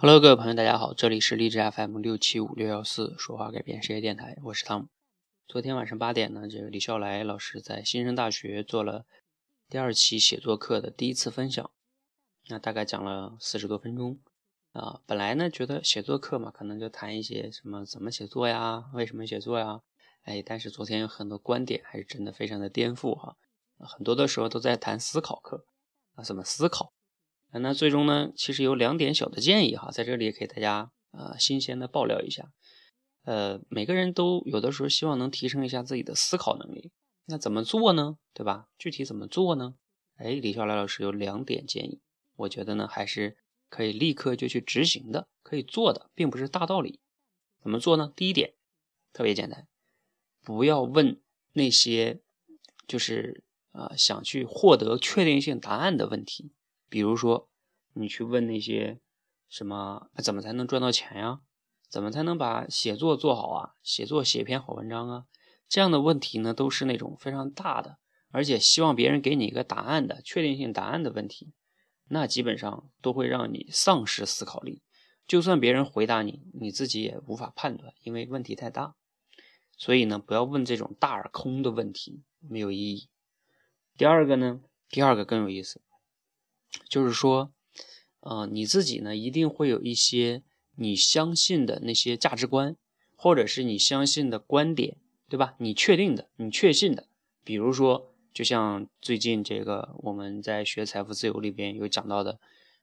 Hello，各位朋友，大家好，这里是励志 FM 六七五六幺四说话改变世界电台，我是汤姆。昨天晚上八点呢，这个李笑来老师在新生大学做了第二期写作课的第一次分享，那大概讲了四十多分钟啊。本来呢，觉得写作课嘛，可能就谈一些什么怎么写作呀，为什么写作呀，哎，但是昨天有很多观点还是真的非常的颠覆哈，很多的时候都在谈思考课啊，怎么思考。那最终呢，其实有两点小的建议哈，在这里也给大家呃新鲜的爆料一下。呃，每个人都有的时候希望能提升一下自己的思考能力，那怎么做呢？对吧？具体怎么做呢？哎，李笑来老师有两点建议，我觉得呢还是可以立刻就去执行的，可以做的，并不是大道理。怎么做呢？第一点特别简单，不要问那些就是啊想去获得确定性答案的问题。比如说，你去问那些什么怎么才能赚到钱呀？怎么才能把写作做好啊？写作写篇好文章啊？这样的问题呢，都是那种非常大的，而且希望别人给你一个答案的确定性答案的问题，那基本上都会让你丧失思考力。就算别人回答你，你自己也无法判断，因为问题太大。所以呢，不要问这种大而空的问题，没有意义。第二个呢，第二个更有意思。就是说，呃，你自己呢一定会有一些你相信的那些价值观，或者是你相信的观点，对吧？你确定的，你确信的。比如说，就像最近这个我们在学财富自由里边有讲到的，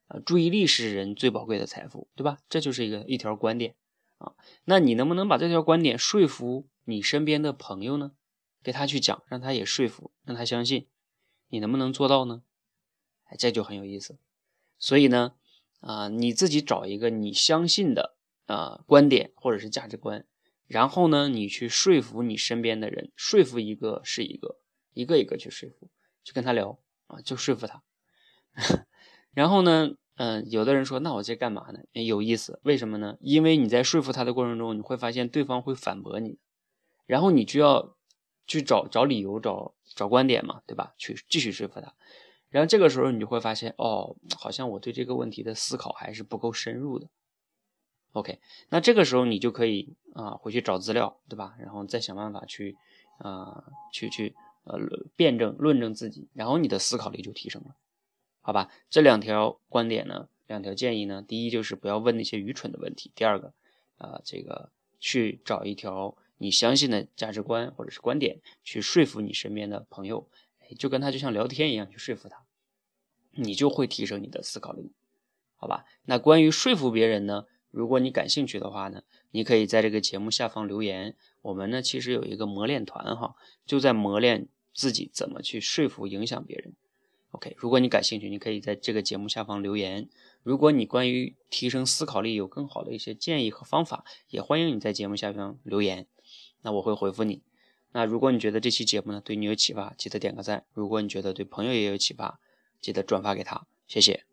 呃，注意力是人最宝贵的财富，对吧？这就是一个一条观点啊。那你能不能把这条观点说服你身边的朋友呢？给他去讲，让他也说服，让他相信，你能不能做到呢？哎，这就很有意思。所以呢，啊，你自己找一个你相信的啊观点或者是价值观，然后呢，你去说服你身边的人，说服一个是一个，一个一个去说服，去跟他聊啊，就说服他。然后呢，嗯，有的人说，那我这干嘛呢？有意思，为什么呢？因为你在说服他的过程中，你会发现对方会反驳你，然后你就要去找找理由，找找观点嘛，对吧？去继续说服他。然后这个时候你就会发现，哦，好像我对这个问题的思考还是不够深入的。OK，那这个时候你就可以啊回去找资料，对吧？然后再想办法去啊去去呃辩证论证自己，然后你的思考力就提升了，好吧？这两条观点呢，两条建议呢，第一就是不要问那些愚蠢的问题，第二个啊这个去找一条你相信的价值观或者是观点去说服你身边的朋友。就跟他就像聊天一样去说服他，你就会提升你的思考力，好吧？那关于说服别人呢？如果你感兴趣的话呢，你可以在这个节目下方留言。我们呢其实有一个磨练团哈，就在磨练自己怎么去说服影响别人。OK，如果你感兴趣，你可以在这个节目下方留言。如果你关于提升思考力有更好的一些建议和方法，也欢迎你在节目下方留言，那我会回复你。那如果你觉得这期节目呢对你有启发，记得点个赞；如果你觉得对朋友也有启发，记得转发给他，谢谢。